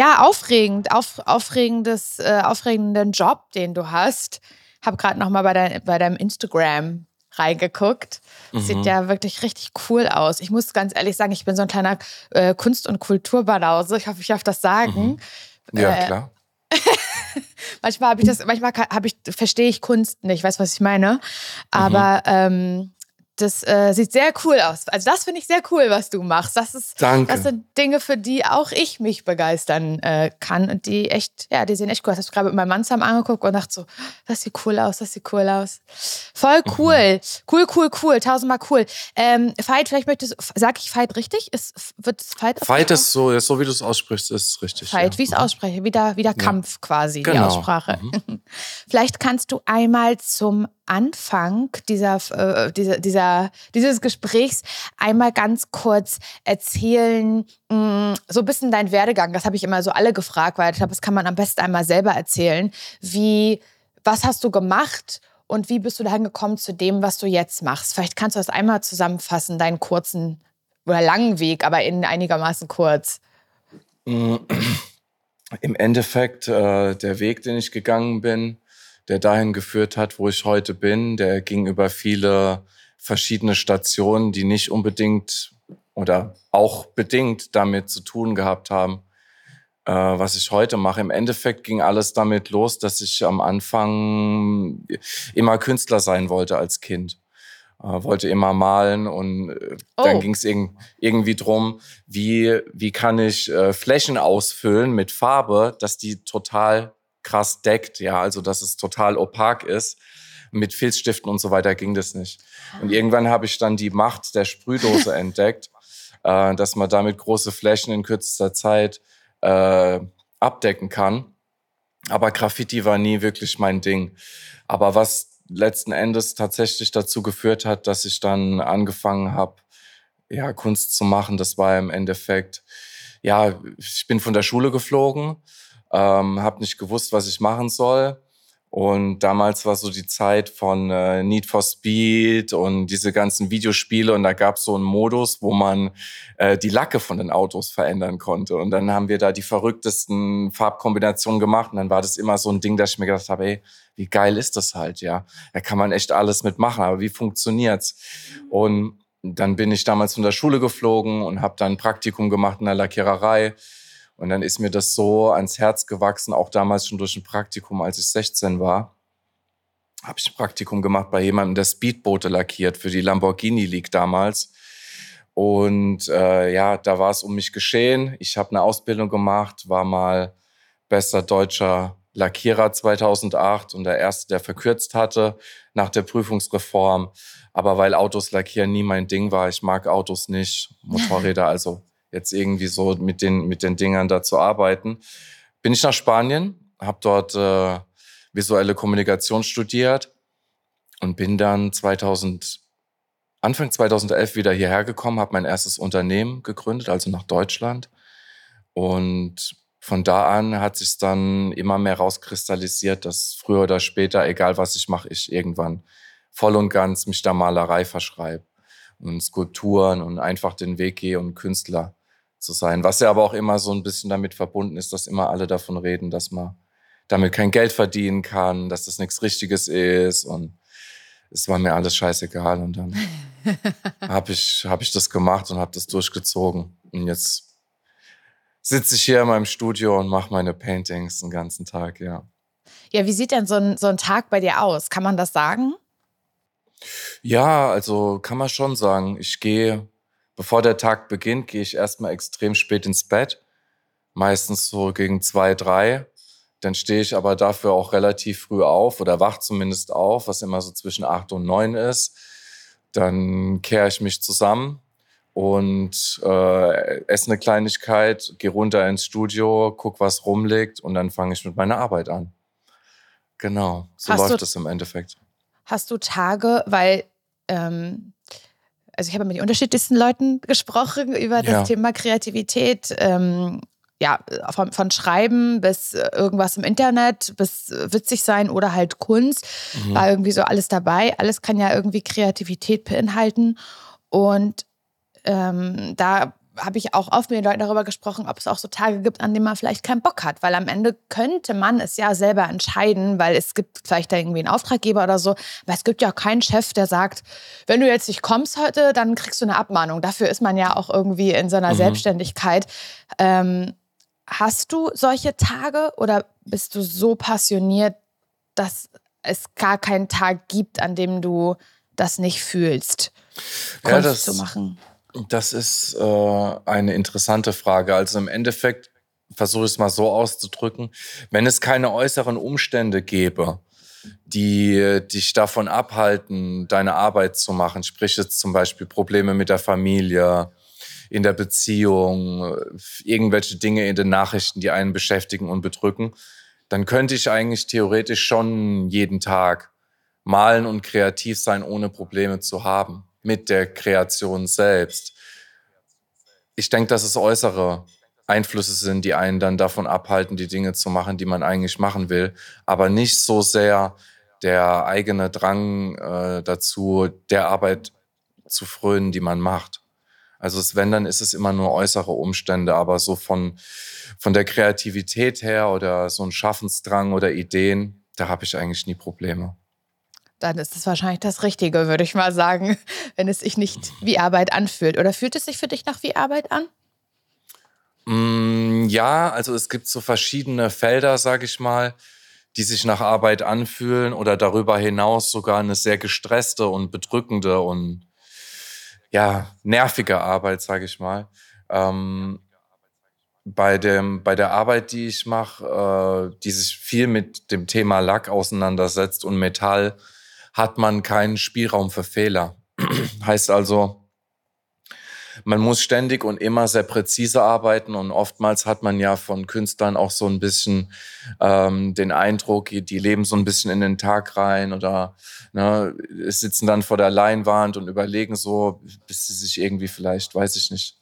ja, aufregend, auf, aufregendes, äh, aufregenden Job, den du hast. Hab gerade noch mal bei, dein, bei deinem Instagram reingeguckt. Mhm. Sieht ja wirklich richtig cool aus. Ich muss ganz ehrlich sagen, ich bin so ein kleiner äh, Kunst- und Kulturbanause. Ich hoffe, ich darf das sagen. Mhm. Ja, äh, klar. manchmal habe ich das, manchmal habe ich, verstehe ich Kunst nicht, weißt du, was ich meine? Aber mhm. ähm, das äh, sieht sehr cool aus. Also das finde ich sehr cool, was du machst. Das ist, Danke. das sind Dinge, für die auch ich mich begeistern äh, kann und die echt, ja, die sehen echt cool aus. Ich habe gerade mit meinem Mann zusammen angeguckt und dachte so, das sieht cool aus, das sieht cool aus. Voll mhm. cool, mhm. cool, cool, cool, tausendmal cool. Ähm, Fight, vielleicht möchtest, sag ich Fight richtig? Ist, wird Fight? Fight ist so, so wie du es aussprichst, ist richtig. Fight, ja. wie ich es mhm. ausspreche, wieder, wieder Kampf ja. quasi, genau. die Aussprache. Mhm. vielleicht kannst du einmal zum Anfang dieser, äh, dieser, dieser, dieses Gesprächs einmal ganz kurz erzählen, mh, mm, so ein bisschen dein Werdegang. Das habe ich immer so alle gefragt, weil ich glaube, das kann man am besten einmal selber erzählen. Wie, was hast du gemacht und wie bist du dahin gekommen zu dem, was du jetzt machst? Vielleicht kannst du das einmal zusammenfassen, deinen kurzen oder langen Weg, aber in einigermaßen kurz. Im Endeffekt, äh, der Weg, den ich gegangen bin, der dahin geführt hat, wo ich heute bin. Der ging über viele verschiedene Stationen, die nicht unbedingt oder auch bedingt damit zu tun gehabt haben, äh, was ich heute mache. Im Endeffekt ging alles damit los, dass ich am Anfang immer Künstler sein wollte als Kind. Äh, wollte immer malen und äh, oh. dann ging es irg irgendwie drum, wie, wie kann ich äh, Flächen ausfüllen mit Farbe, dass die total krass deckt, ja, also dass es total opak ist. Mit Filzstiften und so weiter ging das nicht. Und irgendwann habe ich dann die Macht der Sprühdose entdeckt, äh, dass man damit große Flächen in kürzester Zeit äh, abdecken kann. Aber Graffiti war nie wirklich mein Ding. Aber was letzten Endes tatsächlich dazu geführt hat, dass ich dann angefangen habe, ja, Kunst zu machen, das war im Endeffekt, ja, ich bin von der Schule geflogen ähm, habe nicht gewusst, was ich machen soll. Und damals war so die Zeit von äh, Need for Speed und diese ganzen Videospiele und da gab es so einen Modus, wo man äh, die Lacke von den Autos verändern konnte. Und dann haben wir da die verrücktesten Farbkombinationen gemacht und dann war das immer so ein Ding, dass ich mir gedacht habe, ey, wie geil ist das halt, ja. Da kann man echt alles mitmachen, aber wie funktioniert's? Und dann bin ich damals von der Schule geflogen und habe dann ein Praktikum gemacht in der Lackiererei und dann ist mir das so ans Herz gewachsen, auch damals schon durch ein Praktikum, als ich 16 war. Habe ich ein Praktikum gemacht bei jemandem, der Speedboote lackiert für die Lamborghini League damals. Und äh, ja, da war es um mich geschehen. Ich habe eine Ausbildung gemacht, war mal bester deutscher Lackierer 2008 und der erste, der verkürzt hatte nach der Prüfungsreform. Aber weil Autos lackieren nie mein Ding war, ich mag Autos nicht, Motorräder also jetzt irgendwie so mit den, mit den Dingern da zu arbeiten. Bin ich nach Spanien, habe dort äh, visuelle Kommunikation studiert und bin dann 2000, Anfang 2011 wieder hierher gekommen, habe mein erstes Unternehmen gegründet, also nach Deutschland. Und von da an hat sich dann immer mehr rauskristallisiert, dass früher oder später, egal was ich mache, ich irgendwann voll und ganz mich der Malerei verschreibe und Skulpturen und einfach den Weg gehe und Künstler zu sein. Was ja aber auch immer so ein bisschen damit verbunden ist, dass immer alle davon reden, dass man damit kein Geld verdienen kann, dass das nichts Richtiges ist und es war mir alles scheißegal und dann habe ich, hab ich das gemacht und habe das durchgezogen und jetzt sitze ich hier in meinem Studio und mache meine Paintings den ganzen Tag, ja. Ja, wie sieht denn so ein, so ein Tag bei dir aus? Kann man das sagen? Ja, also kann man schon sagen. Ich gehe Bevor der Tag beginnt, gehe ich erstmal extrem spät ins Bett. Meistens so gegen zwei, drei. Dann stehe ich aber dafür auch relativ früh auf oder wach zumindest auf, was immer so zwischen acht und neun ist. Dann kehre ich mich zusammen und äh, esse eine Kleinigkeit, gehe runter ins Studio, guck, was rumliegt und dann fange ich mit meiner Arbeit an. Genau, so hast läuft es im Endeffekt. Hast du Tage, weil ähm, also ich habe mit den unterschiedlichsten Leuten gesprochen über das ja. Thema Kreativität. Ähm, ja, von, von, Schreiben bis irgendwas im Internet, bis witzig sein oder halt Kunst, mhm. war irgendwie so alles dabei. Alles kann ja irgendwie Kreativität beinhalten. Und ähm, da habe ich auch oft mit den Leuten darüber gesprochen, ob es auch so Tage gibt, an denen man vielleicht keinen Bock hat. Weil am Ende könnte man es ja selber entscheiden, weil es gibt vielleicht da irgendwie einen Auftraggeber oder so. Aber es gibt ja auch keinen Chef, der sagt, wenn du jetzt nicht kommst heute, dann kriegst du eine Abmahnung. Dafür ist man ja auch irgendwie in so einer mhm. Selbstständigkeit. Ähm, hast du solche Tage oder bist du so passioniert, dass es gar keinen Tag gibt, an dem du das nicht fühlst, Kunst ja, das, zu machen? Das ist äh, eine interessante Frage. Also im Endeffekt versuche ich es mal so auszudrücken, wenn es keine äußeren Umstände gäbe, die dich davon abhalten, deine Arbeit zu machen, sprich jetzt zum Beispiel Probleme mit der Familie, in der Beziehung, irgendwelche Dinge in den Nachrichten, die einen beschäftigen und bedrücken, dann könnte ich eigentlich theoretisch schon jeden Tag malen und kreativ sein, ohne Probleme zu haben mit der Kreation selbst. Ich denke, dass es äußere Einflüsse sind, die einen dann davon abhalten, die Dinge zu machen, die man eigentlich machen will, aber nicht so sehr der eigene Drang äh, dazu, der Arbeit zu frönen, die man macht. Also wenn, dann ist es immer nur äußere Umstände, aber so von, von der Kreativität her oder so ein Schaffensdrang oder Ideen, da habe ich eigentlich nie Probleme dann ist es wahrscheinlich das Richtige, würde ich mal sagen, wenn es sich nicht wie Arbeit anfühlt. Oder fühlt es sich für dich nach wie Arbeit an? Mm, ja, also es gibt so verschiedene Felder, sage ich mal, die sich nach Arbeit anfühlen oder darüber hinaus sogar eine sehr gestresste und bedrückende und ja, nervige Arbeit, sage ich mal. Ähm, bei, dem, bei der Arbeit, die ich mache, äh, die sich viel mit dem Thema Lack auseinandersetzt und Metall, hat man keinen Spielraum für Fehler. heißt also, man muss ständig und immer sehr präzise arbeiten und oftmals hat man ja von Künstlern auch so ein bisschen ähm, den Eindruck, die leben so ein bisschen in den Tag rein oder ne, sitzen dann vor der Leinwand und überlegen so, bis sie sich irgendwie vielleicht, weiß ich nicht,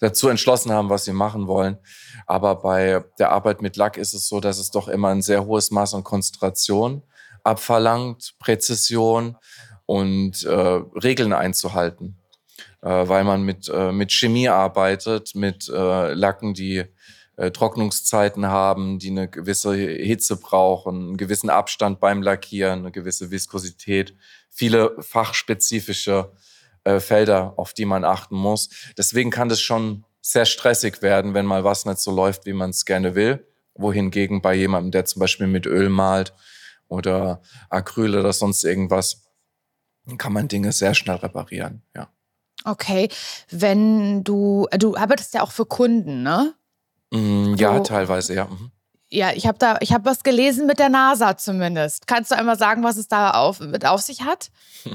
dazu entschlossen haben, was sie machen wollen. Aber bei der Arbeit mit Lack ist es so, dass es doch immer ein sehr hohes Maß an Konzentration abverlangt, Präzision und äh, Regeln einzuhalten, äh, weil man mit, äh, mit Chemie arbeitet, mit äh, Lacken, die äh, Trocknungszeiten haben, die eine gewisse Hitze brauchen, einen gewissen Abstand beim Lackieren, eine gewisse Viskosität, viele fachspezifische äh, Felder, auf die man achten muss. Deswegen kann das schon sehr stressig werden, wenn mal was nicht so läuft, wie man es gerne will. Wohingegen bei jemandem, der zum Beispiel mit Öl malt, oder Acryl oder sonst irgendwas, dann kann man Dinge sehr schnell reparieren, ja. Okay, wenn du, du arbeitest ja auch für Kunden, ne? Mm, ja, du, teilweise, ja. Mhm. Ja, ich habe da, ich habe was gelesen mit der NASA zumindest. Kannst du einmal sagen, was es da auf, mit auf sich hat?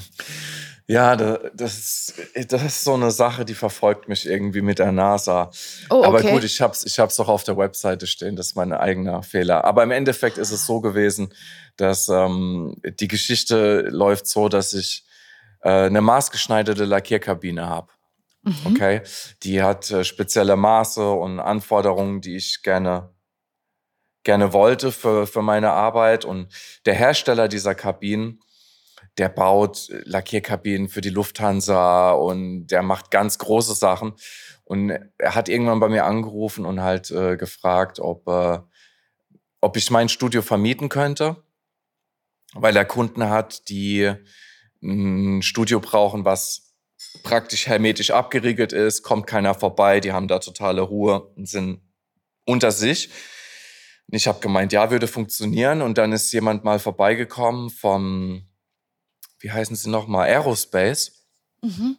Ja, das, das ist so eine Sache, die verfolgt mich irgendwie mit der NASA. Oh, okay. Aber gut, ich hab's, ich hab's doch auf der Webseite stehen, das ist mein eigener Fehler. Aber im Endeffekt ist es so gewesen, dass ähm, die Geschichte läuft so, dass ich äh, eine maßgeschneiderte Lackierkabine habe. Mhm. Okay, die hat äh, spezielle Maße und Anforderungen, die ich gerne gerne wollte für, für meine Arbeit. Und der Hersteller dieser Kabinen der baut Lackierkabinen für die Lufthansa und der macht ganz große Sachen. Und er hat irgendwann bei mir angerufen und halt äh, gefragt, ob, äh, ob ich mein Studio vermieten könnte, weil er Kunden hat, die ein Studio brauchen, was praktisch hermetisch abgeriegelt ist, kommt keiner vorbei, die haben da totale Ruhe und sind unter sich. Ich habe gemeint, ja, würde funktionieren. Und dann ist jemand mal vorbeigekommen vom wie heißen sie nochmal, Aerospace. Mhm.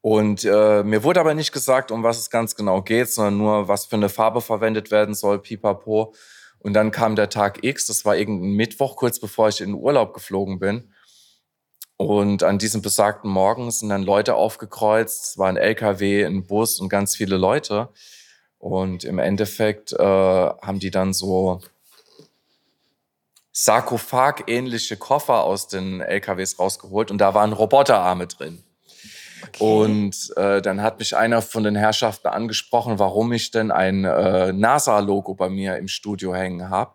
Und äh, mir wurde aber nicht gesagt, um was es ganz genau geht, sondern nur, was für eine Farbe verwendet werden soll, pipapo. Und dann kam der Tag X, das war irgendein Mittwoch, kurz bevor ich in den Urlaub geflogen bin. Und an diesem besagten Morgen sind dann Leute aufgekreuzt. Es war ein LKW, ein Bus und ganz viele Leute. Und im Endeffekt äh, haben die dann so Sarkophag-ähnliche Koffer aus den LKWs rausgeholt und da waren Roboterarme drin. Okay. Und äh, dann hat mich einer von den Herrschaften angesprochen, warum ich denn ein äh, NASA-Logo bei mir im Studio hängen habe.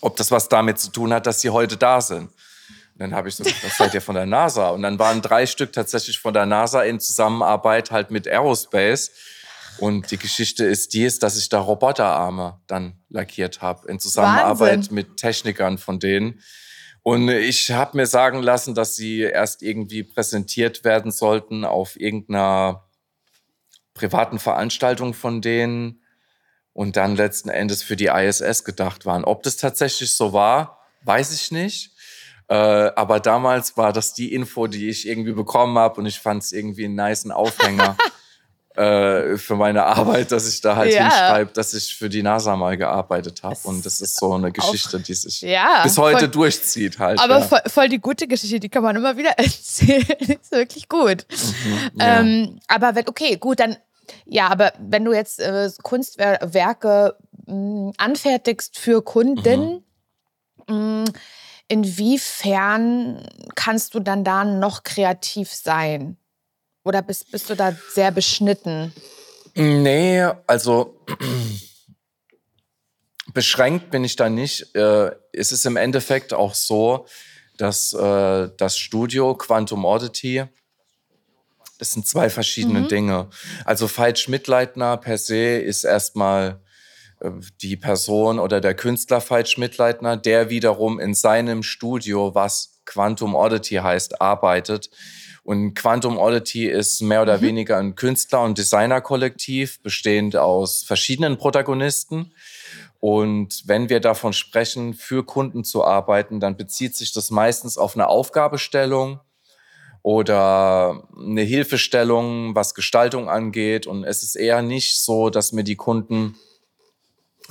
Ob das was damit zu tun hat, dass sie heute da sind. Und dann habe ich so gesagt, was seid ihr von der NASA? Und dann waren drei Stück tatsächlich von der NASA in Zusammenarbeit halt mit Aerospace. Und die Geschichte ist die, ist, dass ich da Roboterarme dann lackiert habe in Zusammenarbeit Wahnsinn. mit Technikern von denen. Und ich habe mir sagen lassen, dass sie erst irgendwie präsentiert werden sollten auf irgendeiner privaten Veranstaltung von denen und dann letzten Endes für die ISS gedacht waren. Ob das tatsächlich so war, weiß ich nicht. Äh, aber damals war das die Info, die ich irgendwie bekommen habe und ich fand es irgendwie einen niceen Aufhänger. äh, für meine Arbeit, dass ich da halt ja. hinschreibe, dass ich für die NASA mal gearbeitet habe. Und das ist so eine Geschichte, die sich ja, bis heute voll, durchzieht halt. Aber ja. voll, voll, die gute Geschichte, die kann man immer wieder erzählen. ist wirklich gut. Mhm, ähm, aber wenn, okay, gut, dann ja, aber wenn du jetzt äh, Kunstwerke mh, anfertigst für Kunden, mhm. mh, inwiefern kannst du dann da noch kreativ sein? Oder bist, bist du da sehr beschnitten? Nee, also beschränkt bin ich da nicht. Äh, es ist im Endeffekt auch so, dass äh, das Studio Quantum Oddity, das sind zwei verschiedene mhm. Dinge. Also Veit Schmidleitner per se ist erstmal äh, die Person oder der Künstler Veit Schmidleitner, der wiederum in seinem Studio, was Quantum Oddity heißt, arbeitet. Und Quantum Oddity ist mehr oder mhm. weniger ein Künstler- und Designerkollektiv, bestehend aus verschiedenen Protagonisten. Und wenn wir davon sprechen, für Kunden zu arbeiten, dann bezieht sich das meistens auf eine Aufgabestellung oder eine Hilfestellung, was Gestaltung angeht. Und es ist eher nicht so, dass mir die Kunden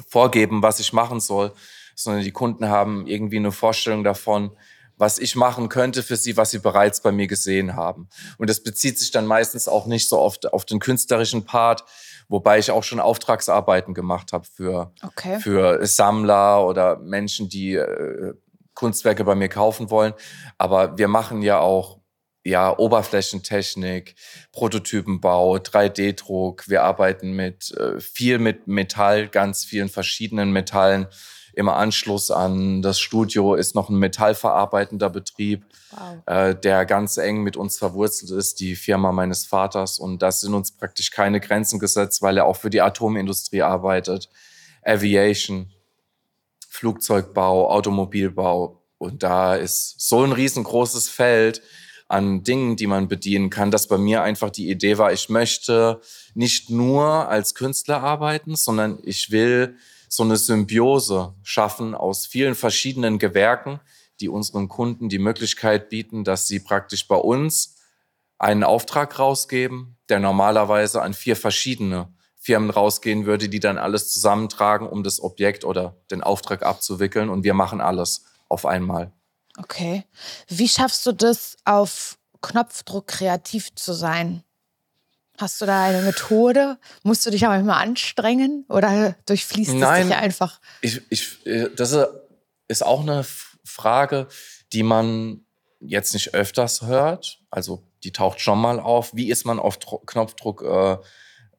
vorgeben, was ich machen soll, sondern die Kunden haben irgendwie eine Vorstellung davon, was ich machen könnte für sie, was sie bereits bei mir gesehen haben. Und das bezieht sich dann meistens auch nicht so oft auf den künstlerischen Part, wobei ich auch schon Auftragsarbeiten gemacht habe für, okay. für Sammler oder Menschen, die äh, Kunstwerke bei mir kaufen wollen. Aber wir machen ja auch ja, Oberflächentechnik, Prototypenbau, 3D-Druck. Wir arbeiten mit äh, viel mit Metall, ganz vielen verschiedenen Metallen. Im Anschluss an das Studio ist noch ein metallverarbeitender Betrieb, wow. äh, der ganz eng mit uns verwurzelt ist, die Firma meines Vaters. Und das sind uns praktisch keine Grenzen gesetzt, weil er auch für die Atomindustrie arbeitet. Aviation, Flugzeugbau, Automobilbau. Und da ist so ein riesengroßes Feld an Dingen, die man bedienen kann, dass bei mir einfach die Idee war, ich möchte nicht nur als Künstler arbeiten, sondern ich will so eine Symbiose schaffen aus vielen verschiedenen Gewerken, die unseren Kunden die Möglichkeit bieten, dass sie praktisch bei uns einen Auftrag rausgeben, der normalerweise an vier verschiedene Firmen rausgehen würde, die dann alles zusammentragen, um das Objekt oder den Auftrag abzuwickeln. Und wir machen alles auf einmal. Okay. Wie schaffst du das, auf Knopfdruck kreativ zu sein? Hast du da eine Methode? Musst du dich auch manchmal anstrengen oder durchfließt Nein, es dich einfach? Ich, ich, äh, das ist auch eine Frage, die man jetzt nicht öfters hört. Also die taucht schon mal auf. Wie ist man auf Dro Knopfdruck äh,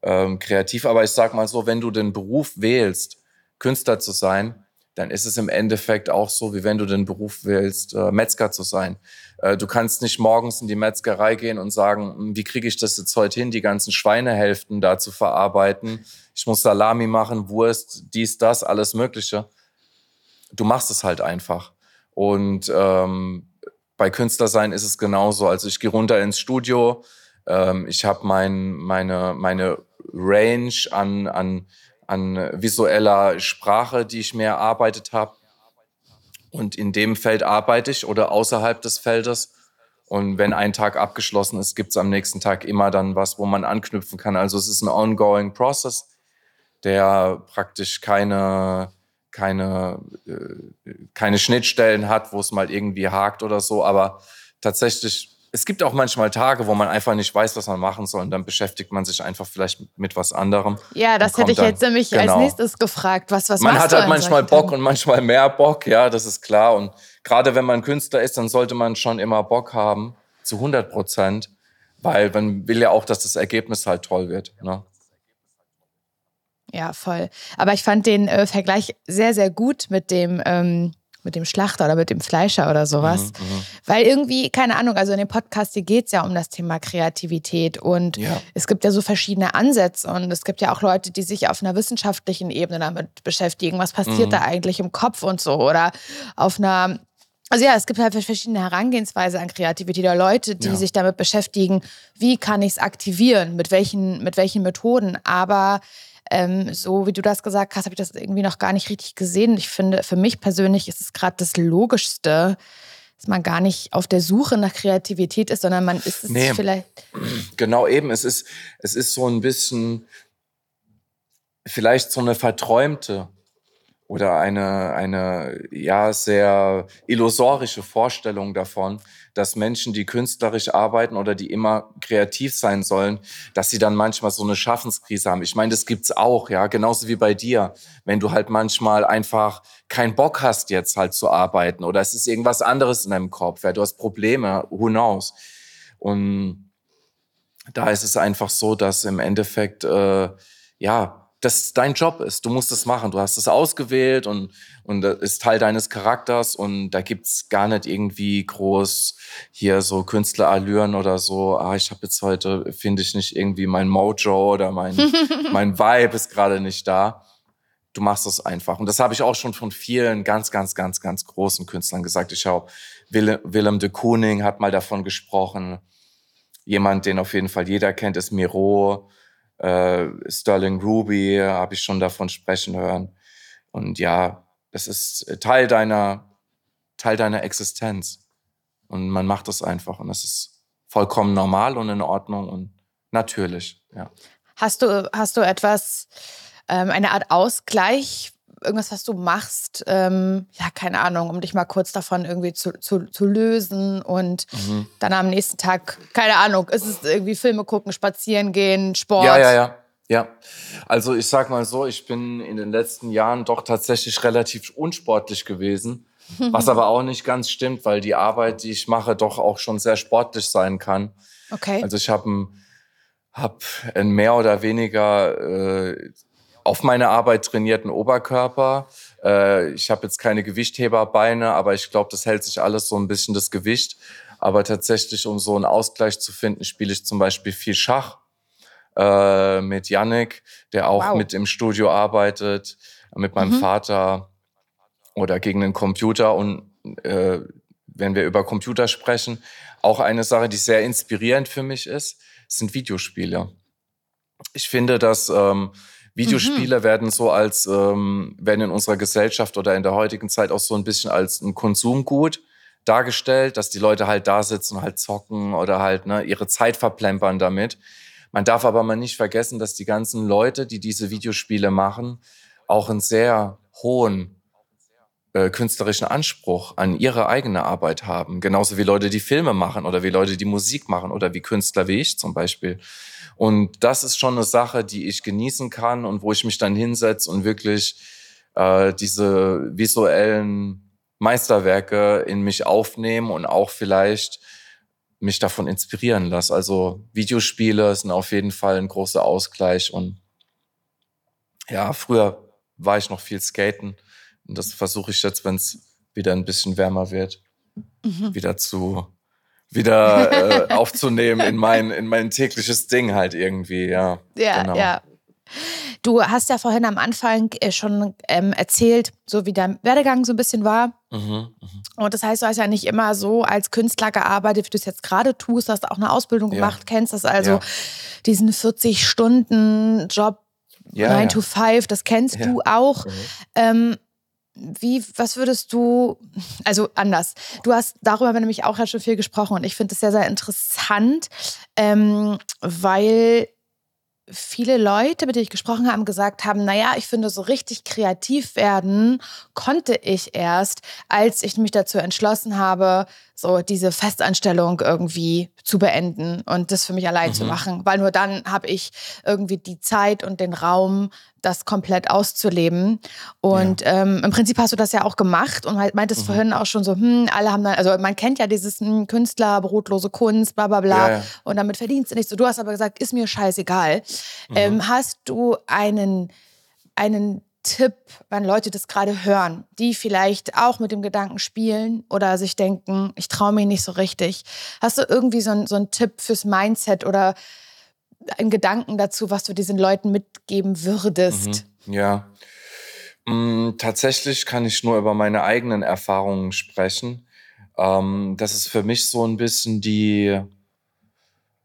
äh, kreativ? Aber ich sag mal so, wenn du den Beruf wählst, Künstler zu sein, dann ist es im Endeffekt auch so, wie wenn du den Beruf wählst, äh, Metzger zu sein. Äh, du kannst nicht morgens in die Metzgerei gehen und sagen, hm, wie kriege ich das jetzt heute hin, die ganzen Schweinehälften da zu verarbeiten. Ich muss Salami machen, Wurst, dies, das, alles Mögliche. Du machst es halt einfach. Und ähm, bei Künstlersein ist es genauso. Also ich gehe runter ins Studio, ähm, ich habe mein, meine, meine Range an, an an visueller Sprache, die ich mehr erarbeitet habe. Und in dem Feld arbeite ich oder außerhalb des Feldes. Und wenn ein Tag abgeschlossen ist, gibt es am nächsten Tag immer dann was, wo man anknüpfen kann. Also es ist ein ongoing Process, der praktisch keine, keine, äh, keine Schnittstellen hat, wo es mal irgendwie hakt oder so. Aber tatsächlich es gibt auch manchmal Tage, wo man einfach nicht weiß, was man machen soll. Und dann beschäftigt man sich einfach vielleicht mit was anderem. Ja, das hätte ich dann, jetzt nämlich genau. als nächstes gefragt. Was, was man hat halt manchmal Bock und manchmal mehr Bock, ja, das ist klar. Und gerade wenn man Künstler ist, dann sollte man schon immer Bock haben, zu 100 Prozent. Weil man will ja auch, dass das Ergebnis halt toll wird. Ne? Ja, voll. Aber ich fand den äh, Vergleich sehr, sehr gut mit dem. Ähm mit dem Schlachter oder mit dem Fleischer oder sowas. Mhm, mhm. Weil irgendwie, keine Ahnung, also in dem Podcast hier geht es ja um das Thema Kreativität und ja. es gibt ja so verschiedene Ansätze und es gibt ja auch Leute, die sich auf einer wissenschaftlichen Ebene damit beschäftigen. Was passiert mhm. da eigentlich im Kopf und so oder auf einer also ja, es gibt halt verschiedene Herangehensweise an Kreativität oder Leute, die ja. sich damit beschäftigen, wie kann ich es aktivieren, mit welchen, mit welchen Methoden. Aber ähm, so wie du das gesagt hast, habe ich das irgendwie noch gar nicht richtig gesehen. Ich finde, für mich persönlich ist es gerade das Logischste, dass man gar nicht auf der Suche nach Kreativität ist, sondern man ist es nee, vielleicht. Genau eben, es ist, es ist so ein bisschen vielleicht so eine verträumte oder eine, eine ja sehr illusorische Vorstellung davon, dass Menschen, die künstlerisch arbeiten oder die immer kreativ sein sollen, dass sie dann manchmal so eine Schaffenskrise haben. Ich meine, das gibt's auch, ja, genauso wie bei dir, wenn du halt manchmal einfach keinen Bock hast jetzt halt zu arbeiten oder es ist irgendwas anderes in deinem Kopf, ja, du hast Probleme, who knows? Und da ist es einfach so, dass im Endeffekt äh, ja das dein Job ist. Du musst es machen. Du hast es ausgewählt und, und das ist Teil deines Charakters und da gibt's gar nicht irgendwie groß hier so Künstlerallüren oder so. Ah, ich habe jetzt heute, finde ich nicht irgendwie mein Mojo oder mein, mein Vibe ist gerade nicht da. Du machst es einfach. Und das habe ich auch schon von vielen ganz, ganz, ganz, ganz großen Künstlern gesagt. Ich habe Willem de Kooning hat mal davon gesprochen. Jemand, den auf jeden Fall jeder kennt, ist Miro äh, Sterling Ruby habe ich schon davon sprechen hören. Und ja, es ist Teil deiner, Teil deiner Existenz. Und man macht es einfach. Und das ist vollkommen normal und in Ordnung und natürlich, ja. Hast du, hast du etwas, ähm, eine Art Ausgleich irgendwas, was du machst, ähm, ja, keine Ahnung, um dich mal kurz davon irgendwie zu, zu, zu lösen und mhm. dann am nächsten Tag, keine Ahnung, ist es irgendwie Filme gucken, spazieren gehen, Sport? Ja, ja, ja. Ja, also ich sag mal so, ich bin in den letzten Jahren doch tatsächlich relativ unsportlich gewesen, was aber auch nicht ganz stimmt, weil die Arbeit, die ich mache, doch auch schon sehr sportlich sein kann. Okay. Also ich habe ein, hab ein mehr oder weniger äh, auf meine Arbeit trainierten Oberkörper. Äh, ich habe jetzt keine Gewichtheberbeine, aber ich glaube, das hält sich alles so ein bisschen das Gewicht. Aber tatsächlich, um so einen Ausgleich zu finden, spiele ich zum Beispiel viel Schach äh, mit Yannick, der auch wow. mit im Studio arbeitet, mit meinem mhm. Vater oder gegen den Computer. Und äh, wenn wir über Computer sprechen, auch eine Sache, die sehr inspirierend für mich ist, sind Videospiele. Ich finde, dass ähm, Videospiele mhm. werden so als, ähm, werden in unserer Gesellschaft oder in der heutigen Zeit auch so ein bisschen als ein Konsumgut dargestellt, dass die Leute halt da sitzen und halt zocken oder halt ne, ihre Zeit verplempern damit. Man darf aber mal nicht vergessen, dass die ganzen Leute, die diese Videospiele machen, auch einen sehr hohen äh, künstlerischen Anspruch an ihre eigene Arbeit haben. Genauso wie Leute, die Filme machen oder wie Leute, die Musik machen oder wie Künstler wie ich zum Beispiel. Und das ist schon eine Sache, die ich genießen kann und wo ich mich dann hinsetze und wirklich äh, diese visuellen Meisterwerke in mich aufnehme und auch vielleicht mich davon inspirieren lasse. Also Videospiele sind auf jeden Fall ein großer Ausgleich und ja, früher war ich noch viel skaten und das versuche ich jetzt, wenn es wieder ein bisschen wärmer wird, mhm. wieder zu wieder äh, aufzunehmen in mein, in mein tägliches Ding halt irgendwie, ja. Ja, genau. ja. Du hast ja vorhin am Anfang äh, schon ähm, erzählt, so wie dein Werdegang so ein bisschen war. Mhm, mh. Und das heißt, du hast ja nicht immer so als Künstler gearbeitet, wie du es jetzt gerade tust, hast auch eine Ausbildung gemacht, ja. kennst das also, ja. diesen 40-Stunden-Job, ja, 9 to 5, das kennst du auch. Mhm. Ähm, wie, was würdest du, also anders, du hast darüber nämlich auch schon viel gesprochen und ich finde es sehr, sehr interessant, ähm, weil viele Leute, mit denen ich gesprochen habe, gesagt haben, naja, ich finde, so richtig kreativ werden konnte ich erst, als ich mich dazu entschlossen habe, so diese Festanstellung irgendwie zu beenden und das für mich allein mhm. zu machen. Weil nur dann habe ich irgendwie die Zeit und den Raum, das komplett auszuleben. Und ja. ähm, im Prinzip hast du das ja auch gemacht und halt meintest mhm. vorhin auch schon so, hm, alle haben dann, also man kennt ja dieses hm, Künstler, brotlose Kunst, bla bla bla. Ja, ja. Und damit verdienst du nicht so. Du hast aber gesagt, ist mir scheißegal. Mhm. Ähm, hast du einen, einen Tipp, wenn Leute das gerade hören, die vielleicht auch mit dem Gedanken spielen oder sich denken, ich traue mich nicht so richtig? Hast du irgendwie so, so einen Tipp fürs Mindset oder einen Gedanken dazu, was du diesen Leuten mitgeben würdest? Mhm. Ja. Mm, tatsächlich kann ich nur über meine eigenen Erfahrungen sprechen. Ähm, das ist für mich so ein bisschen die,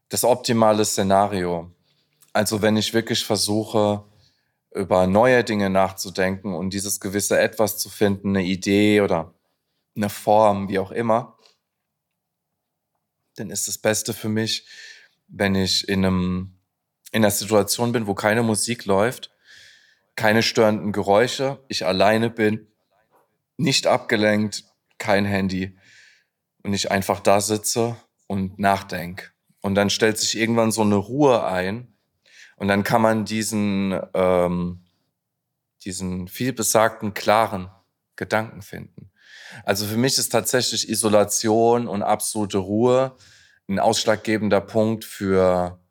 das optimale Szenario. Also wenn ich wirklich versuche, über neue Dinge nachzudenken und dieses gewisse Etwas zu finden, eine Idee oder eine Form, wie auch immer, dann ist das Beste für mich, wenn ich in, einem, in einer Situation bin, wo keine Musik läuft, keine störenden Geräusche, ich alleine bin, nicht abgelenkt, kein Handy und ich einfach da sitze und nachdenke. Und dann stellt sich irgendwann so eine Ruhe ein und dann kann man diesen, ähm, diesen vielbesagten, klaren Gedanken finden. Also für mich ist tatsächlich Isolation und absolute Ruhe ein ausschlaggebender Punkt für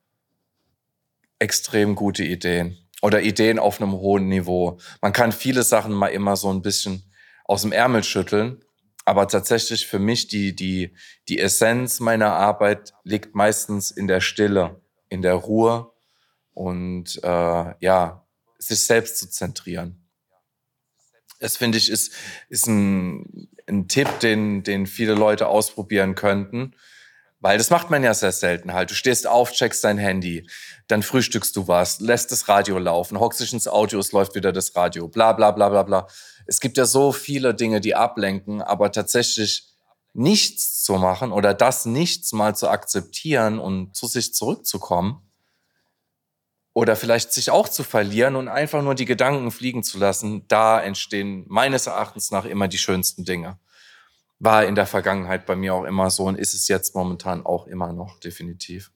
extrem gute Ideen oder Ideen auf einem hohen Niveau. Man kann viele Sachen mal immer so ein bisschen aus dem Ärmel schütteln, aber tatsächlich für mich die, die, die Essenz meiner Arbeit liegt meistens in der Stille, in der Ruhe und äh, ja, sich selbst zu zentrieren. Das finde ich ist, ist ein, ein Tipp, den, den viele Leute ausprobieren könnten. Weil das macht man ja sehr selten halt. Du stehst auf, checkst dein Handy, dann frühstückst du was, lässt das Radio laufen, hockst dich ins Audio, es läuft wieder das Radio, bla bla bla bla bla. Es gibt ja so viele Dinge, die ablenken, aber tatsächlich nichts zu machen oder das Nichts mal zu akzeptieren und zu sich zurückzukommen, oder vielleicht sich auch zu verlieren und einfach nur die Gedanken fliegen zu lassen, da entstehen meines Erachtens nach immer die schönsten Dinge. War in der Vergangenheit bei mir auch immer so und ist es jetzt momentan auch immer noch, definitiv.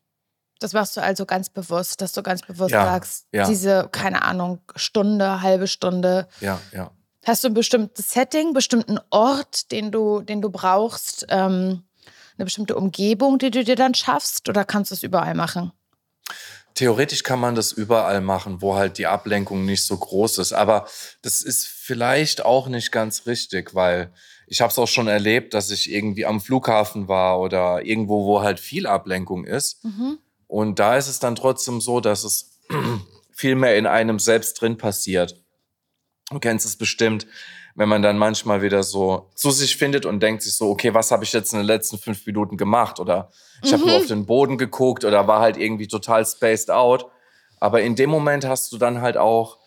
Das machst du also ganz bewusst, dass du ganz bewusst ja, sagst, ja, diese, keine Ahnung, Stunde, halbe Stunde. Ja, ja. Hast du ein bestimmtes Setting, bestimmten Ort, den du, den du brauchst, ähm, eine bestimmte Umgebung, die du dir dann schaffst, oder kannst du es überall machen? Theoretisch kann man das überall machen, wo halt die Ablenkung nicht so groß ist. Aber das ist vielleicht auch nicht ganz richtig, weil ich habe es auch schon erlebt, dass ich irgendwie am Flughafen war oder irgendwo, wo halt viel Ablenkung ist. Mhm. Und da ist es dann trotzdem so, dass es viel mehr in einem selbst drin passiert. Du kennst es bestimmt, wenn man dann manchmal wieder so zu sich findet und denkt sich so, okay, was habe ich jetzt in den letzten fünf Minuten gemacht? Oder ich mhm. habe nur auf den Boden geguckt oder war halt irgendwie total spaced out. Aber in dem Moment hast du dann halt auch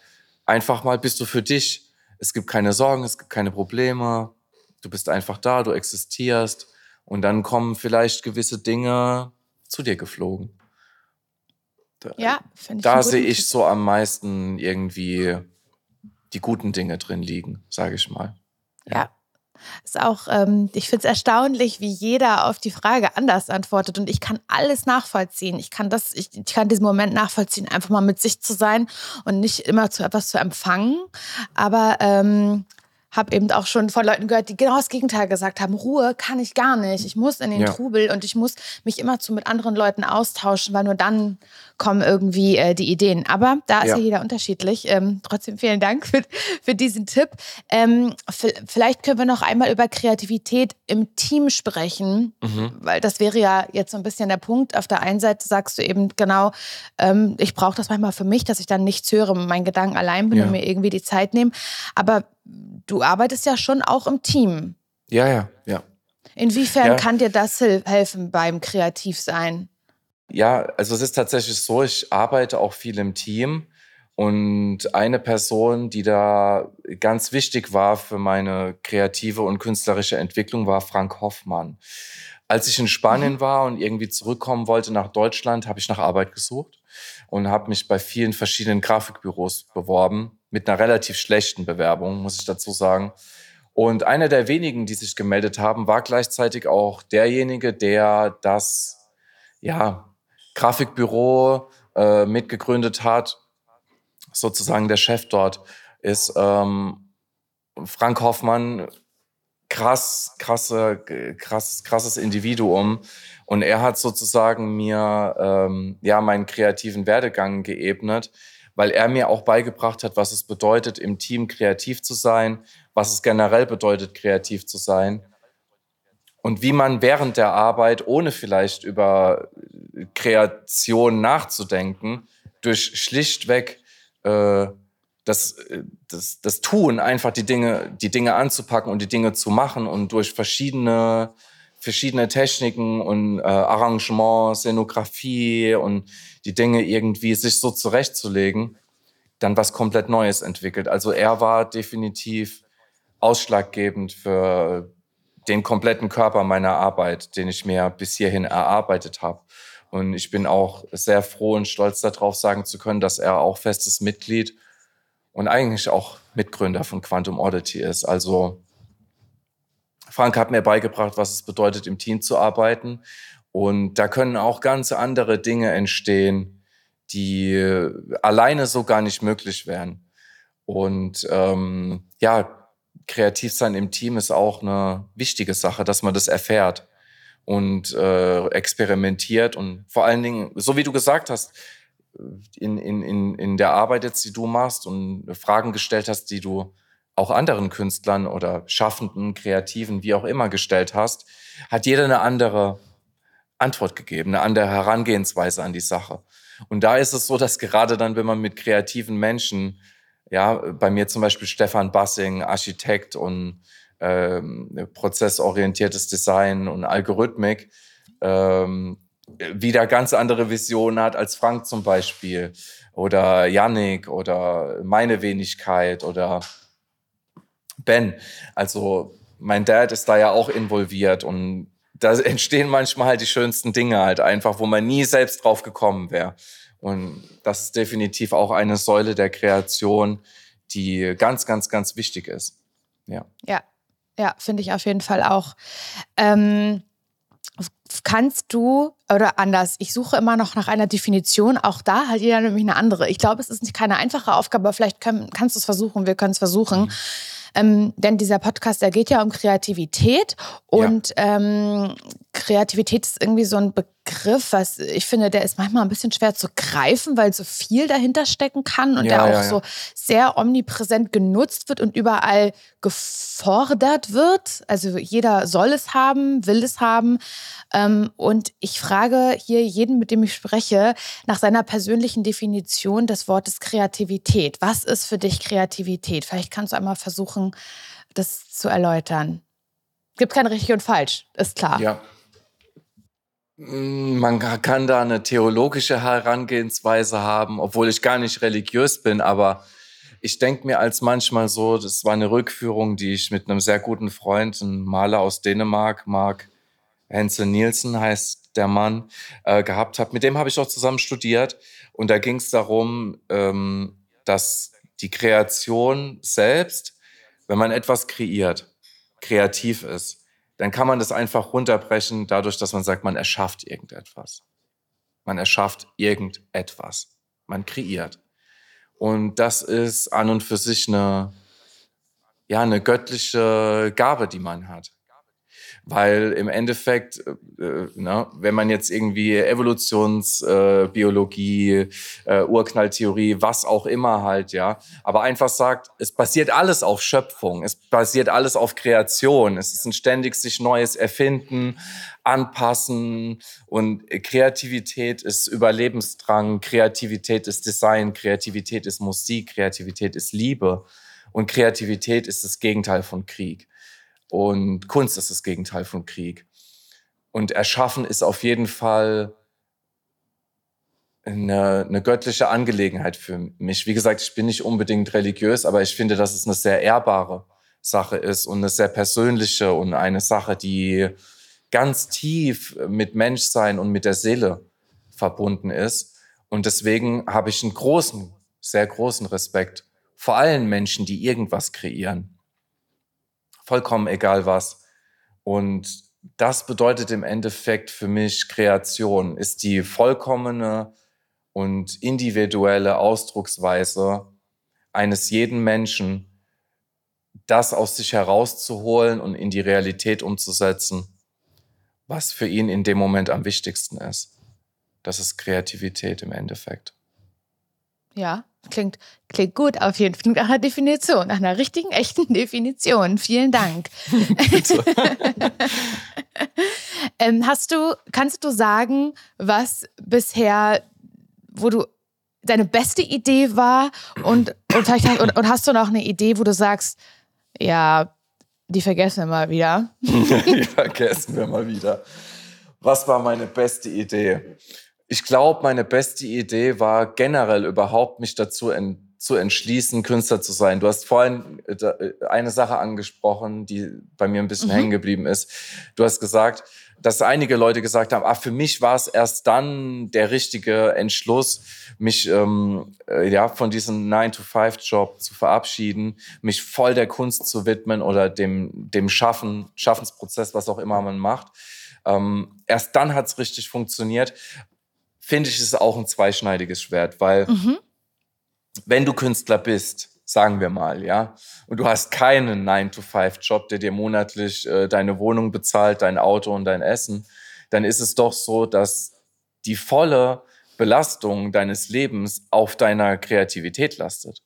einfach mal, bist du für dich. Es gibt keine Sorgen, es gibt keine Probleme. Du bist einfach da, du existierst. Und dann kommen vielleicht gewisse Dinge zu dir geflogen. Da, ja, finde ich. Da sehe ich so am meisten irgendwie die guten Dinge drin liegen, sage ich mal. Ja. ja. Ist auch, ähm, ich finde es erstaunlich, wie jeder auf die Frage anders antwortet. Und ich kann alles nachvollziehen. Ich kann das, ich, ich kann diesen Moment nachvollziehen, einfach mal mit sich zu sein und nicht immer zu etwas zu empfangen. Aber ähm, habe eben auch schon von Leuten gehört, die genau das Gegenteil gesagt haben. Ruhe kann ich gar nicht. Ich muss in den ja. Trubel und ich muss mich immer zu mit anderen Leuten austauschen, weil nur dann kommen irgendwie äh, die Ideen. Aber da ist ja, ja jeder unterschiedlich. Ähm, trotzdem vielen Dank für, für diesen Tipp. Ähm, vielleicht können wir noch einmal über Kreativität im Team sprechen, mhm. weil das wäre ja jetzt so ein bisschen der Punkt. Auf der einen Seite sagst du eben genau, ähm, ich brauche das manchmal für mich, dass ich dann nichts höre, meinen Gedanken allein bin ja. und mir irgendwie die Zeit nehme. Aber du arbeitest ja schon auch im Team. Ja, ja, ja. Inwiefern ja. kann dir das helfen beim Kreativsein? Ja, also es ist tatsächlich so, ich arbeite auch viel im Team. Und eine Person, die da ganz wichtig war für meine kreative und künstlerische Entwicklung, war Frank Hoffmann. Als ich in Spanien mhm. war und irgendwie zurückkommen wollte nach Deutschland, habe ich nach Arbeit gesucht und habe mich bei vielen verschiedenen Grafikbüros beworben mit einer relativ schlechten Bewerbung, muss ich dazu sagen. Und einer der wenigen, die sich gemeldet haben, war gleichzeitig auch derjenige, der das ja, Grafikbüro äh, mitgegründet hat, sozusagen der Chef dort ist. Ähm, Frank Hoffmann, krass, krasse, krass, krasses Individuum. Und er hat sozusagen mir ähm, ja meinen kreativen Werdegang geebnet weil er mir auch beigebracht hat, was es bedeutet, im Team kreativ zu sein, was es generell bedeutet, kreativ zu sein und wie man während der Arbeit, ohne vielleicht über Kreation nachzudenken, durch schlichtweg äh, das, das, das Tun, einfach die Dinge, die Dinge anzupacken und die Dinge zu machen und durch verschiedene, verschiedene Techniken und äh, Arrangements, Szenografie und die Dinge irgendwie sich so zurechtzulegen, dann was komplett Neues entwickelt. Also er war definitiv ausschlaggebend für den kompletten Körper meiner Arbeit, den ich mir bis hierhin erarbeitet habe. Und ich bin auch sehr froh und stolz darauf, sagen zu können, dass er auch festes Mitglied und eigentlich auch Mitgründer von Quantum Oddity ist. Also Frank hat mir beigebracht, was es bedeutet, im Team zu arbeiten. Und da können auch ganz andere Dinge entstehen, die alleine so gar nicht möglich wären. Und ähm, ja, kreativ sein im Team ist auch eine wichtige Sache, dass man das erfährt und äh, experimentiert und vor allen Dingen, so wie du gesagt hast, in, in, in, in der Arbeit jetzt, die du machst und Fragen gestellt hast, die du auch anderen Künstlern oder Schaffenden, Kreativen, wie auch immer gestellt hast, hat jeder eine andere Antwort gegeben, eine andere Herangehensweise an die Sache. Und da ist es so, dass gerade dann, wenn man mit kreativen Menschen ja, bei mir zum Beispiel Stefan Bassing, Architekt und ähm, prozessorientiertes Design und Algorithmik, ähm, wieder ganz andere Visionen hat als Frank zum Beispiel oder Yannick oder meine Wenigkeit oder Ben. Also mein Dad ist da ja auch involviert und da entstehen manchmal halt die schönsten Dinge halt einfach, wo man nie selbst drauf gekommen wäre. Und das ist definitiv auch eine Säule der Kreation, die ganz, ganz, ganz wichtig ist. Ja. Ja, ja, finde ich auf jeden Fall auch. Ähm, kannst du, oder anders, ich suche immer noch nach einer Definition, auch da hat jeder nämlich eine andere. Ich glaube, es ist nicht keine einfache Aufgabe, aber vielleicht können, kannst du es versuchen, wir können es versuchen. Mhm. Ähm, denn dieser Podcast, der geht ja um Kreativität und ja. ähm, Kreativität ist irgendwie so ein Begriff, was ich finde, der ist manchmal ein bisschen schwer zu greifen, weil so viel dahinter stecken kann und ja, der auch ja, so sehr omnipräsent genutzt wird und überall gefordert wird. Also jeder soll es haben, will es haben. Ähm, und ich frage hier jeden, mit dem ich spreche, nach seiner persönlichen Definition des Wortes Kreativität. Was ist für dich Kreativität? Vielleicht kannst du einmal versuchen, das zu erläutern. Gibt kein richtig und falsch, ist klar. Ja. Mm, man kann da eine theologische Herangehensweise haben, obwohl ich gar nicht religiös bin, aber ich denke mir als manchmal so, das war eine Rückführung, die ich mit einem sehr guten Freund, einem Maler aus Dänemark, Mark Hensel Nielsen heißt der Mann, äh, gehabt habe. Mit dem habe ich auch zusammen studiert und da ging es darum, ähm, dass die Kreation selbst, wenn man etwas kreiert, kreativ ist, dann kann man das einfach runterbrechen dadurch, dass man sagt, man erschafft irgendetwas. Man erschafft irgendetwas. Man kreiert. Und das ist an und für sich eine, ja, eine göttliche Gabe, die man hat. Weil im Endeffekt, äh, äh, ne, wenn man jetzt irgendwie Evolutionsbiologie, äh, äh, Urknalltheorie, was auch immer halt, ja, aber einfach sagt, es basiert alles auf Schöpfung, es basiert alles auf Kreation, es ist ein ständig sich Neues erfinden, anpassen und Kreativität ist Überlebensdrang, Kreativität ist Design, Kreativität ist Musik, Kreativität ist Liebe und Kreativität ist das Gegenteil von Krieg. Und Kunst ist das Gegenteil von Krieg. Und Erschaffen ist auf jeden Fall eine, eine göttliche Angelegenheit für mich. Wie gesagt, ich bin nicht unbedingt religiös, aber ich finde, dass es eine sehr ehrbare Sache ist und eine sehr persönliche und eine Sache, die ganz tief mit Menschsein und mit der Seele verbunden ist. Und deswegen habe ich einen großen, sehr großen Respekt vor allen Menschen, die irgendwas kreieren vollkommen egal was. Und das bedeutet im Endeffekt für mich Kreation, ist die vollkommene und individuelle Ausdrucksweise eines jeden Menschen, das aus sich herauszuholen und in die Realität umzusetzen, was für ihn in dem Moment am wichtigsten ist. Das ist Kreativität im Endeffekt. Ja, klingt, klingt gut auf jeden Fall. Nach einer Definition, nach einer richtigen, echten Definition. Vielen Dank. ähm, hast du, kannst du sagen, was bisher, wo du deine beste Idee war und, und vielleicht hast, und, und hast du noch eine Idee, wo du sagst, ja, die vergessen wir mal wieder. die vergessen wir mal wieder. Was war meine beste Idee? Ich glaube, meine beste Idee war generell überhaupt mich dazu en zu entschließen, Künstler zu sein. Du hast vorhin äh, äh, eine Sache angesprochen, die bei mir ein bisschen mhm. hängen geblieben ist. Du hast gesagt, dass einige Leute gesagt haben, ah, für mich war es erst dann der richtige Entschluss, mich ähm, äh, ja von diesem 9-to-5-Job zu verabschieden, mich voll der Kunst zu widmen oder dem, dem Schaffen, Schaffensprozess, was auch immer man macht. Ähm, erst dann hat es richtig funktioniert finde ich, ist auch ein zweischneidiges Schwert, weil mhm. wenn du Künstler bist, sagen wir mal, ja, und du hast keinen 9-to-5-Job, der dir monatlich äh, deine Wohnung bezahlt, dein Auto und dein Essen, dann ist es doch so, dass die volle Belastung deines Lebens auf deiner Kreativität lastet.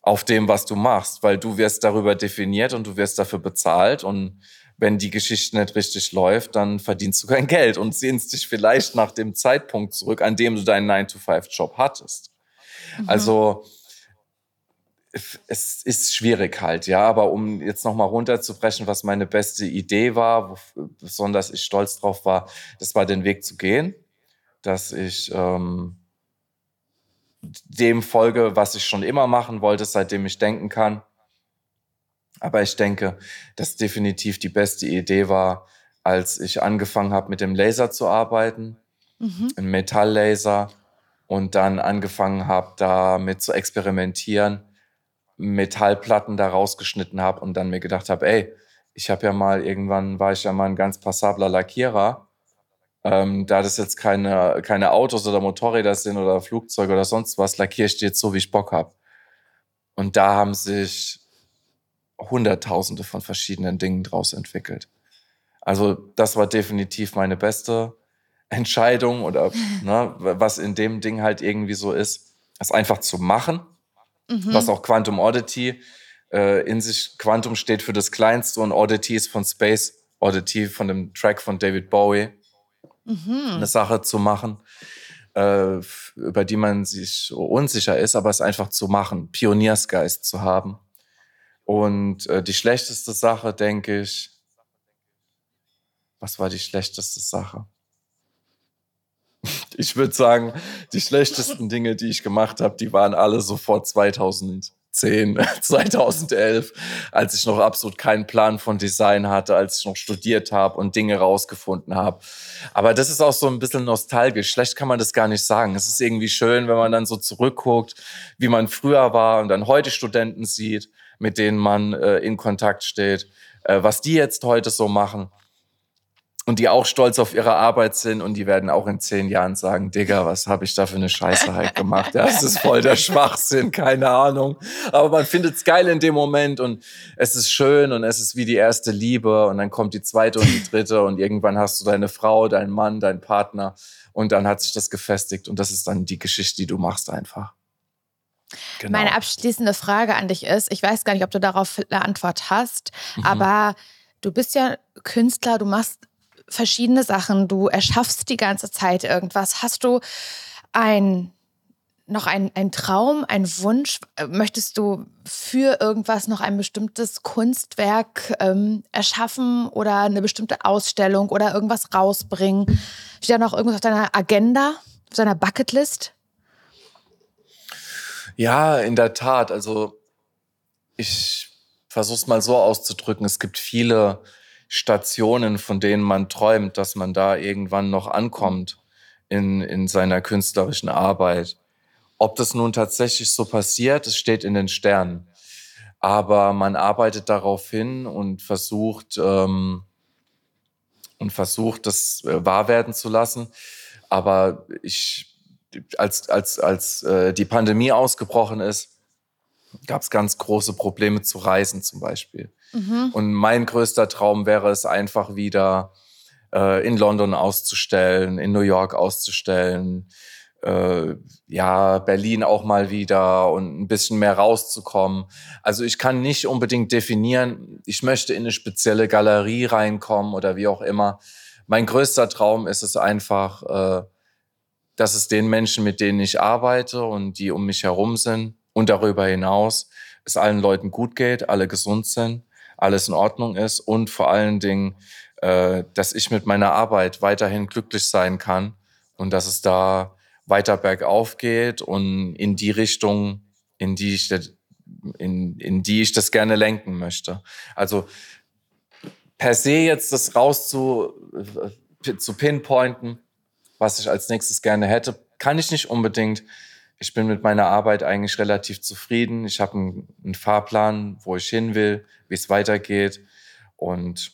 Auf dem, was du machst, weil du wirst darüber definiert und du wirst dafür bezahlt und wenn die Geschichte nicht richtig läuft, dann verdienst du kein Geld und sehnst dich vielleicht nach dem Zeitpunkt zurück, an dem du deinen 9-to-5-Job hattest. Mhm. Also es ist schwierig halt, ja, aber um jetzt nochmal runterzubrechen, was meine beste Idee war, wo besonders ich stolz drauf war, das war den Weg zu gehen, dass ich ähm, dem folge, was ich schon immer machen wollte, seitdem ich denken kann aber ich denke, dass definitiv die beste Idee war, als ich angefangen habe, mit dem Laser zu arbeiten, mhm. ein Metalllaser, und dann angefangen habe, damit zu experimentieren, Metallplatten da rausgeschnitten habe und dann mir gedacht habe, ey, ich habe ja mal, irgendwann war ich ja mal ein ganz passabler Lackierer. Ähm, da das jetzt keine, keine Autos oder Motorräder sind oder Flugzeuge oder sonst was, lackiere ich die jetzt so, wie ich Bock habe. Und da haben sich Hunderttausende von verschiedenen Dingen draus entwickelt. Also das war definitiv meine beste Entscheidung oder ne, was in dem Ding halt irgendwie so ist, es einfach zu machen, mhm. was auch Quantum Oddity äh, in sich, Quantum steht für das Kleinste und Oddity ist von Space Oddity, von dem Track von David Bowie, mhm. eine Sache zu machen, äh, über die man sich unsicher ist, aber es einfach zu machen, Pioniersgeist zu haben. Und äh, die schlechteste Sache, denke ich, was war die schlechteste Sache? Ich würde sagen, die schlechtesten Dinge, die ich gemacht habe, die waren alle sofort 2010, 2011, als ich noch absolut keinen Plan von Design hatte, als ich noch studiert habe und Dinge rausgefunden habe. Aber das ist auch so ein bisschen nostalgisch. Schlecht kann man das gar nicht sagen. Es ist irgendwie schön, wenn man dann so zurückguckt, wie man früher war und dann heute Studenten sieht mit denen man äh, in Kontakt steht, äh, was die jetzt heute so machen und die auch stolz auf ihre Arbeit sind und die werden auch in zehn Jahren sagen, Digga, was habe ich da für eine Scheiße halt gemacht? Ja, es ist voll der Schwachsinn, keine Ahnung. Aber man findet es geil in dem Moment und es ist schön und es ist wie die erste Liebe und dann kommt die zweite und die dritte und irgendwann hast du deine Frau, deinen Mann, deinen Partner und dann hat sich das gefestigt und das ist dann die Geschichte, die du machst einfach. Genau. Meine abschließende Frage an dich ist, ich weiß gar nicht, ob du darauf eine Antwort hast, mhm. aber du bist ja Künstler, du machst verschiedene Sachen, du erschaffst die ganze Zeit irgendwas. Hast du ein noch ein, ein Traum, ein Wunsch? Möchtest du für irgendwas noch ein bestimmtes Kunstwerk ähm, erschaffen oder eine bestimmte Ausstellung oder irgendwas rausbringen? Steht da noch irgendwas auf deiner Agenda, auf deiner Bucketlist? Ja, in der Tat. Also ich versuche es mal so auszudrücken. Es gibt viele Stationen, von denen man träumt, dass man da irgendwann noch ankommt in, in seiner künstlerischen Arbeit. Ob das nun tatsächlich so passiert, es steht in den Sternen. Aber man arbeitet darauf hin und versucht, ähm, und versucht, das äh, wahr werden zu lassen. Aber ich als, als, als äh, die Pandemie ausgebrochen ist, gab es ganz große Probleme zu reisen zum Beispiel. Mhm. Und mein größter Traum wäre es einfach wieder äh, in London auszustellen, in New York auszustellen, äh, ja, Berlin auch mal wieder und ein bisschen mehr rauszukommen. Also ich kann nicht unbedingt definieren, ich möchte in eine spezielle Galerie reinkommen oder wie auch immer. Mein größter Traum ist es einfach, äh, dass es den Menschen, mit denen ich arbeite und die um mich herum sind und darüber hinaus, es allen Leuten gut geht, alle gesund sind, alles in Ordnung ist und vor allen Dingen, äh, dass ich mit meiner Arbeit weiterhin glücklich sein kann und dass es da weiter bergauf geht und in die Richtung, in die ich, in, in die ich das gerne lenken möchte. Also per se jetzt das raus zu, äh, zu pinpointen, was ich als nächstes gerne hätte, kann ich nicht unbedingt. Ich bin mit meiner Arbeit eigentlich relativ zufrieden. Ich habe einen, einen Fahrplan, wo ich hin will, wie es weitergeht. Und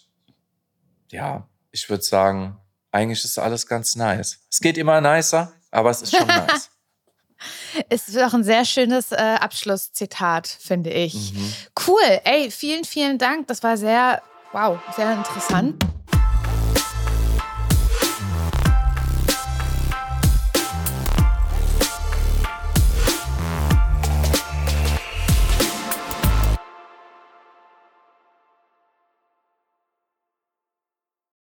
ja, ich würde sagen, eigentlich ist alles ganz nice. Es geht immer nicer, aber es ist schon nice. Es ist auch ein sehr schönes äh, Abschlusszitat, finde ich. Mhm. Cool. Ey, vielen, vielen Dank. Das war sehr, wow, sehr interessant.